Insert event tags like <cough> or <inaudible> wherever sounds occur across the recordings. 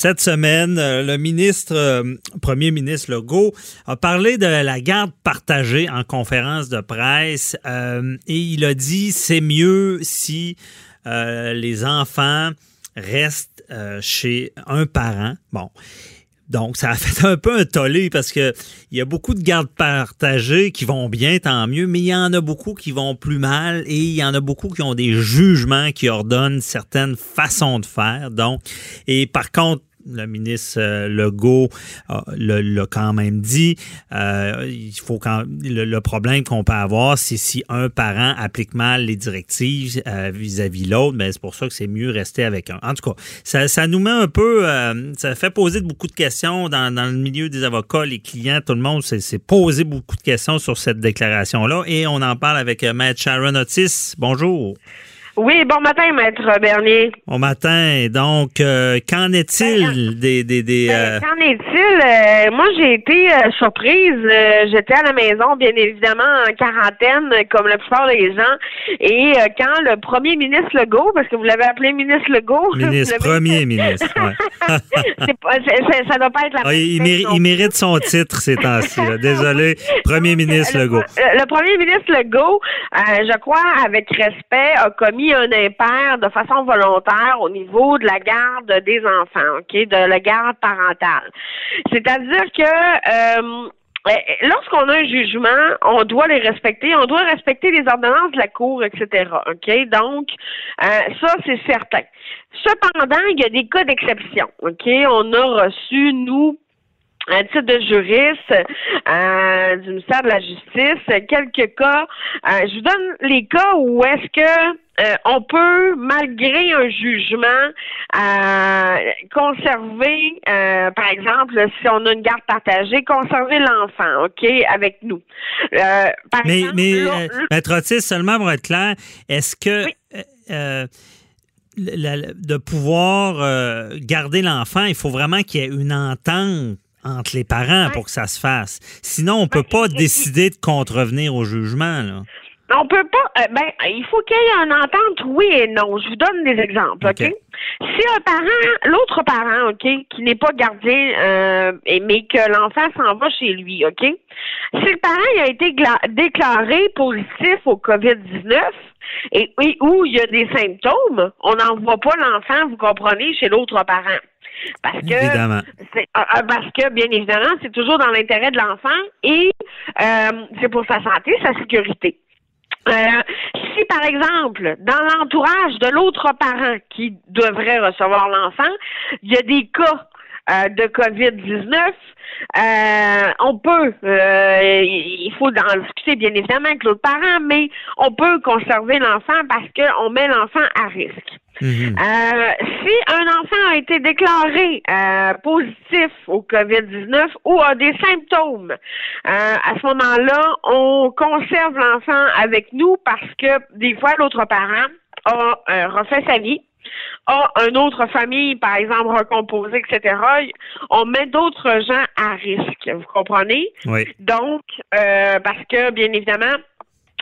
Cette semaine, euh, le ministre, euh, premier ministre Legault, a parlé de la garde partagée en conférence de presse euh, et il a dit c'est mieux si les enfants restent chez un parent. Bon. Donc, ça a fait un peu un tollé parce que il y a beaucoup de gardes partagées qui vont bien, tant mieux, mais il y en a beaucoup qui vont plus mal et il y en a beaucoup qui ont des jugements qui ordonnent certaines façons de faire. Donc, et par contre, le ministre euh, Legault l'a quand même dit. Euh, il faut le, problème qu'on peut avoir, c'est si un parent applique mal les directives euh, vis-à-vis l'autre, mais ben, c'est pour ça que c'est mieux rester avec un. En tout cas, ça, nous met un peu, ça fait poser beaucoup de questions dans, dans, le milieu des avocats, les clients, tout le monde s'est posé beaucoup de questions sur cette déclaration-là et on en parle avec Maître Sharon Otis. Bonjour. Oui, bon matin, maître Bernier. Bon matin. Donc, euh, qu'en est-il ben, des... des, des ben, euh, Qu'en est-il? Euh, moi, j'ai été surprise. J'étais à la maison, bien évidemment, en quarantaine, comme la plupart des gens. Et quand le premier ministre Legault, parce que vous l'avez appelé ministre Legault... <laughs> Ministre, premier ministre, ouais. <laughs> ça doit pas être la ah, il, il, mérite son titre ces temps-ci. Désolé, <laughs> premier ministre Legault. Le, le premier ministre Legault, je crois, avec respect, a commis un impair de façon volontaire au niveau de la garde des enfants, OK, de la garde parentale. C'est-à-dire que euh, lorsqu'on a un jugement, on doit les respecter, on doit respecter les ordonnances de la Cour, etc. OK? Donc, euh, ça, c'est certain. Cependant, il y a des cas d'exception. OK? On a reçu, nous, un titre de juriste euh, du ministère de la Justice, quelques cas. Euh, je vous donne les cas où est-ce que euh, on peut, malgré un jugement, conserver, par exemple, si on a une garde partagée, conserver l'enfant, OK, avec nous. mais, mais Maître Otis, seulement pour être clair, est-ce que de pouvoir garder l'enfant, il faut vraiment qu'il y ait une entente entre les parents pour que ça se fasse. Sinon, on ne peut pas décider de contrevenir au jugement. Là. On peut pas. Euh, ben, il faut qu'il y ait une entente, oui et non. Je vous donne des exemples, OK? Si un parent, l'autre parent, OK, qui n'est pas gardien, euh, mais que l'enfant s'en va chez lui, OK? Si le parent a été déclaré positif au COVID-19 et où il y a des symptômes, on n'envoie pas l'enfant, vous comprenez, chez l'autre parent. Parce que, euh, parce que, bien évidemment, c'est toujours dans l'intérêt de l'enfant et euh, c'est pour sa santé, sa sécurité. Si, par exemple, dans l'entourage de l'autre parent qui devrait recevoir l'enfant, il y a des cas de COVID-19, on peut, il faut en discuter bien évidemment avec l'autre parent, mais on peut conserver l'enfant parce qu'on met l'enfant à risque. Mhm. Euh, si un enfant a été déclaré euh, positif au COVID-19 ou a des symptômes, euh, à ce moment-là, on conserve l'enfant avec nous parce que des fois, l'autre parent a refait sa vie a une autre famille, par exemple, recomposée, etc., on met d'autres gens à risque. Vous comprenez? Oui. Donc, parce que, bien évidemment,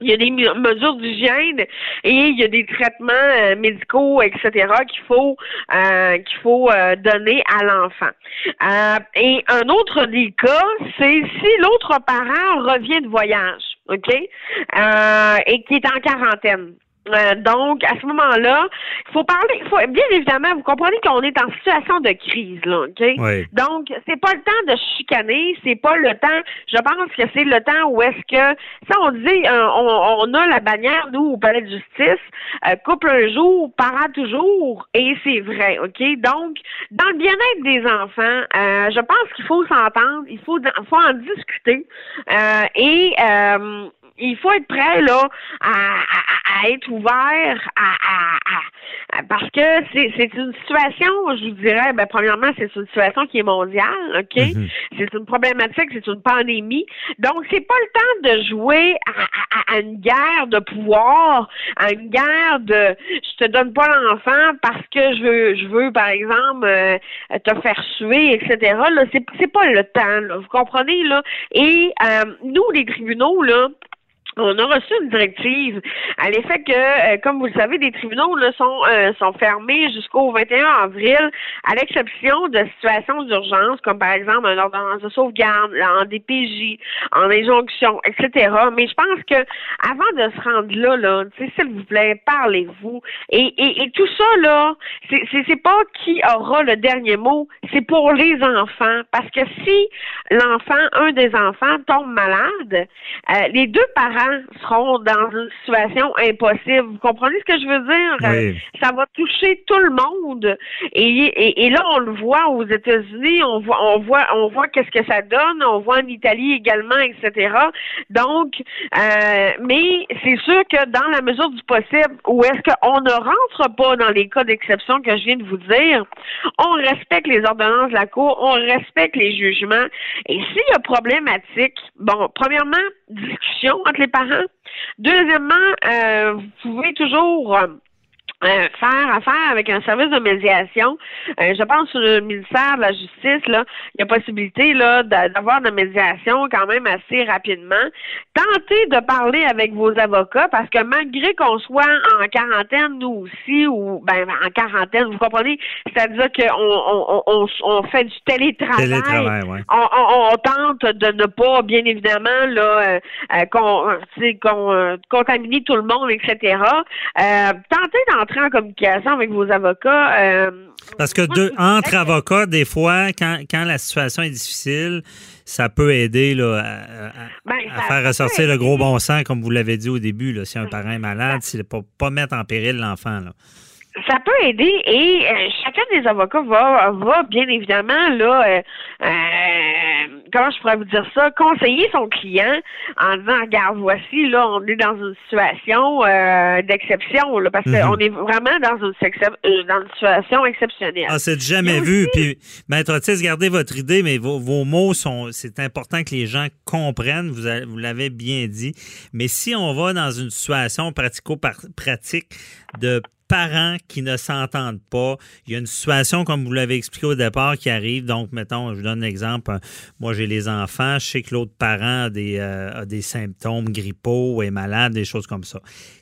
il y a des mesures d'hygiène et il y a des traitements euh, médicaux, etc. qu'il faut euh, qu'il faut euh, donner à l'enfant. et un autre des cas, c'est si l'autre parent revient de voyage, ok, et qui est en quarantaine. Euh, donc, à ce moment-là, il faut parler, faut, bien évidemment, vous comprenez qu'on est en situation de crise, là, OK? Donc, c'est pas le temps de chicaner, c'est pas le temps, je pense que c'est le temps où est-ce que, ça, on dit, euh, on, a la bannière, nous, au palais de justice, euh, couple un jour, parent toujours, et c'est vrai, OK? Donc, dans le bien-être des enfants, je pense qu'il faut s'entendre, il faut, faut en discuter, et il faut être prêt là à, être ouvert à, parce que c'est une situation, je vous dirais, ben premièrement, c'est une situation qui est mondiale, ok? Mm-hmm. C'est une problématique, c'est une pandémie. Donc c'est pas le temps de jouer à, une guerre de pouvoir, à une guerre de je te donne pas l'enfant parce que je veux, je veux par exemple euh, te faire suer, etc. Là, c'est c'est pas le temps. Là, vous comprenez là? Et euh, nous, les tribunaux là on a reçu une directive à l'effet que, euh, comme vous le savez, des tribunaux sont, euh, sont fermés jusqu'au 21 avril, à l'exception de situations d'urgence, comme par exemple un ordonnance de sauvegarde, en DPJ, en injonction, etc. Mais je pense que avant de se rendre là, là, s'il vous plaît, parlez-vous. Et, et, et, tout ça, là, c'est pas qui aura le dernier mot, c'est pour les enfants. Parce que si l'enfant, un des enfants, tombe malade, euh, les deux parents seront dans une situation impossible. Vous comprenez ce que je veux dire? Ça va toucher tout le monde. Et, et, là, on le voit aux États-Unis, on voit, on voit, on voit qu'est-ce que ça donne, on voit en Italie également, etc. Donc, euh, mais c'est sûr que dans la mesure du possible, où est-ce qu'on ne rentre pas dans les cas d'exception que je viens de vous dire, on respecte les ordonnances de la Cour, on respecte les jugements. Et s'il y a problématique, bon, premièrement, discussion entre les parents. Deuxièmement, euh, vous pouvez toujours euh, euh, faire affaire avec un service de médiation. Euh, je pense que le ministère de la Justice, là, il y a possibilité là d'avoir de la médiation quand même assez rapidement. Tentez de parler avec vos avocats parce que malgré qu'on soit en quarantaine, nous aussi, ou ben en quarantaine, vous comprenez, c'est-à-dire qu'on on, on, fait du télétravail. on, tente de ne pas, bien évidemment, là, euh, qu'on contaminer tout le monde, etc. tentez d'en en communication avec vos avocats. Euh, Parce que deux, entre avocats, des fois, quand, quand la situation est difficile, ça peut aider là, à, ben, faire ressortir le gros bon sens, comme vous l'avez dit au début. Là, si un parent est malade, c'est pour pas mettre en péril l'enfant. Ça peut aider et euh, chacun des avocats va, va bien évidemment là euh, comment je pourrais vous dire ça, conseiller son client en disant regarde, voici, là, on est dans une situation euh, d'exception, là, parce qu'on mhm. est vraiment dans une, euh, dans une situation exceptionnelle. Ah, c'est jamais vu. Puis, Maître Otis, gardez votre idée, mais vos, vos mots sont. C'est important que les gens comprennent, vous, vous l'avez bien dit. Mais si on va dans une situation pratico-pratique de parents qui ne s'entendent pas. Il y a une situation, comme vous l'avez expliqué au départ, qui arrive. Donc, mettons, je vous donne un exemple. Moi, j'ai les enfants. Je sais que l'autre parent a des, euh, des symptômes grippaux, est malade, des choses comme ça.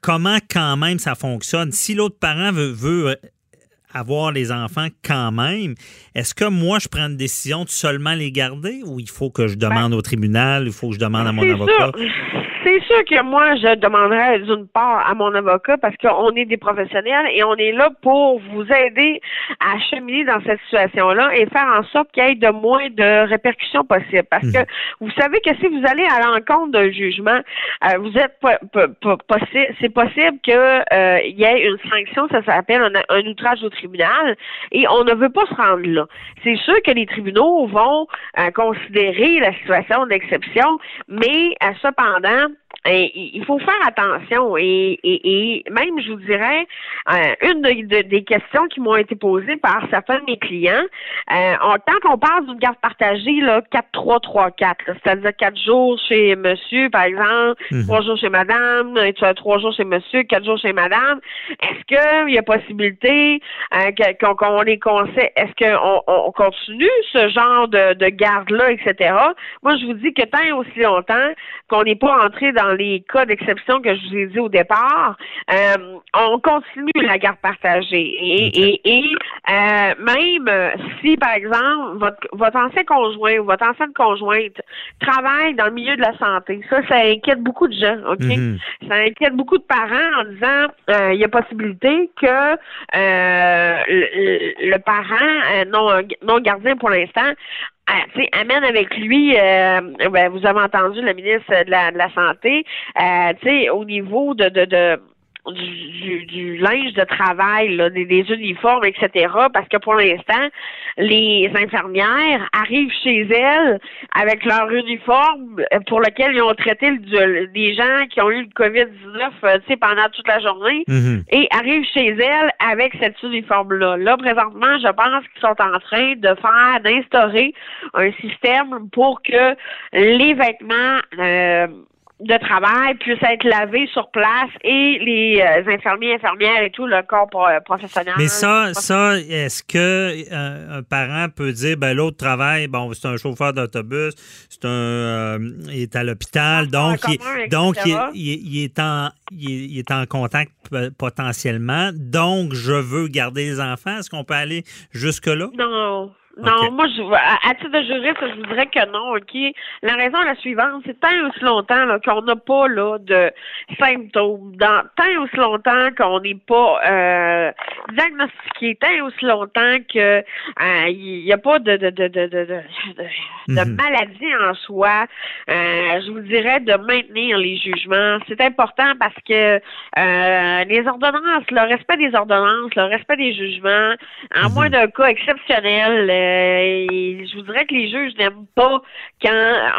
Comment, quand même, ça fonctionne? Si l'autre parent veut, veut euh, avoir les enfants quand même, est-ce que moi, je prends une décision de seulement les garder ou il faut que je demande ben, au tribunal, il faut que je demande à mon avocat? C'est sûr que moi, je demanderais d'une part à mon avocat parce qu'on est des professionnels et on est là pour vous aider à cheminer dans cette situation-là et faire en sorte qu'il y ait de moins de répercussions possibles. Parce que mhm. vous savez que si vous allez à l'encontre d'un jugement, euh, vous êtes possible, c'est possible qu'il euh, y ait une sanction, ça s'appelle un, outrage au tribunal, et on ne veut pas se rendre là. C'est sûr que les tribunaux vont euh, considérer la situation d'exception, mais cependant, il faut faire attention et, et, même, je vous dirais, euh, une des questions qui m'ont été posées par certains de mes clients, euh, tant qu'on parle d'une garde partagée, là, 4-3-3-4, c'est-à-dire 4 jours chez monsieur, par exemple, mhm. trois jours chez madame, et tu as 3 jours chez monsieur, 4 jours chez madame, est-ce qu'il y a possibilité euh, qu'on les conseille, est-ce qu'on on continue ce genre de, de garde-là, etc. Moi, je vous dis que tant et aussi longtemps qu'on n'est pas entré dans les cas d'exception que je vous ai dit au départ, euh, on continue la garde partagée. Et, et, euh, même si, par exemple, votre, votre ancien conjoint ou votre ancienne conjointe travaille dans le milieu de la santé, ça, ça inquiète beaucoup de gens, OK? Mhm. Ça inquiète beaucoup de parents en disant euh, il y a possibilité que le, le, parent non, non gardien pour l'instant ah, amène avec lui, euh, ben, vous avez entendu le ministre de la, Santé, euh, au niveau de, de, de du, du, linge de travail, là, des, des, uniformes, etc. Parce que pour l'instant, les infirmières arrivent chez elles avec leur uniforme pour lequel ils ont traité le, des gens qui ont eu le COVID-19 euh, pendant toute la journée Mhm. et arrivent chez elles avec cet uniforme-là. Là, présentement, je pense qu'ils sont en train de faire, d'instaurer un système pour que les vêtements euh, de travail puissent être lavés sur place et les euh, infirmiers, infirmières et tout, le corps pro- professionnel. Mais ça, ça, est-ce que euh, un parent peut dire, ben l'autre travaille, bon, c'est un chauffeur d'autobus, c'est un, euh, il est à l'hôpital, donc, il, donc il, etc. il- il est en, il est, en contact potentiellement, donc je veux garder les enfants. Est-ce qu'on peut aller jusque là? Non. Non, moi, je, à, à titre de juriste, je vous dirais que non, OK? La raison est la suivante, c'est tant et aussi longtemps là, qu'on n'a pas là, de symptômes, dans, tant et aussi longtemps qu'on n'est pas euh, diagnostiqué, tant et aussi longtemps que euh, il n'y a pas de, de, de, de, de, de, de- de Mhm. maladie en soi, euh, je vous dirais de maintenir les jugements. C'est important parce que euh, les ordonnances, le respect des ordonnances, le respect des jugements, en Mhm. moins d'un cas exceptionnel, euh, et je vous dirais que les juges n'aiment pas quand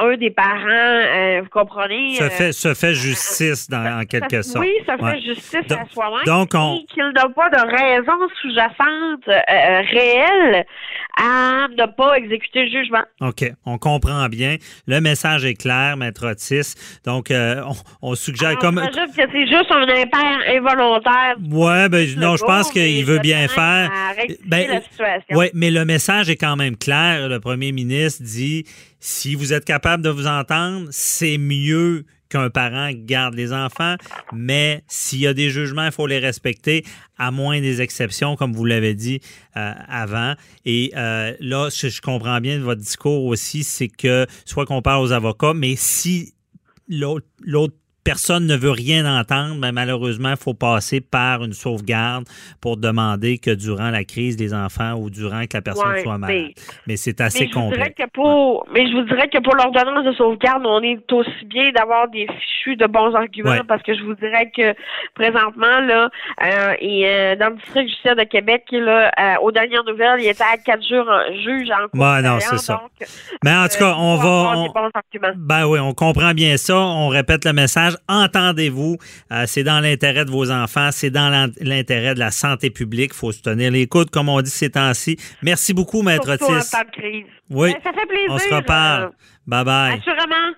un des parents, euh, vous comprenez, Se euh, fait, se fait justice dans, en quelque sorte. Oui, ça fait Ouais. justice Donc- à soi-même. donc, on- Et qu'il n'a pas de raison sous-jacente euh, réelle à ne pas exécuter le jugement. OK, on comprend bien. Le message est clair, Maître Otis. Donc, euh, on, on suggère Alors, comme... J'ajoute que c'est juste un impair involontaire. Ouais, ben, non, je pense qu'il veut bien faire. Ben. Oui, mais le message est quand même clair. Le premier ministre dit si vous êtes capable de vous entendre, c'est mieux qu'un parent garde les enfants, mais s'il y a des jugements, il faut les respecter, à moins des exceptions, comme vous l'avez dit euh, avant. Et euh, là, je, je comprends bien de votre discours aussi, c'est que soit qu'on parle aux avocats, mais si l'autre l'autre personne ne veut rien entendre, mais malheureusement, il faut passer par une sauvegarde pour demander que durant la crise des enfants ou durant que la personne Ouais, soit malade. mais- Mais c'est Mais assez dirais complexe. pour, mais je vous dirais que pour l'ordonnance de sauvegarde, on est aussi bien d'avoir des fichus de bons arguments Ouais. parce que je vous dirais que présentement là, euh, et euh, dans le district judiciaire de Québec, là, euh, aux dernières nouvelles, il était à quatre jours en juge en cour Ouais, non, c'est ça. donc, Mais en tout cas, on va. on- des bons arguments. Ben oui, on comprend bien ça. On répète le message. Entendez-vous. Euh, c'est dans l'intérêt de vos enfants. C'est dans l'in- l'intérêt de la santé publique. Il faut se tenir les coudes, comme on dit ces temps-ci. Merci beaucoup, Maître Otis. Oui. Ben, ça fait plaisir. On se reparle. euh, Bye bye. assurément.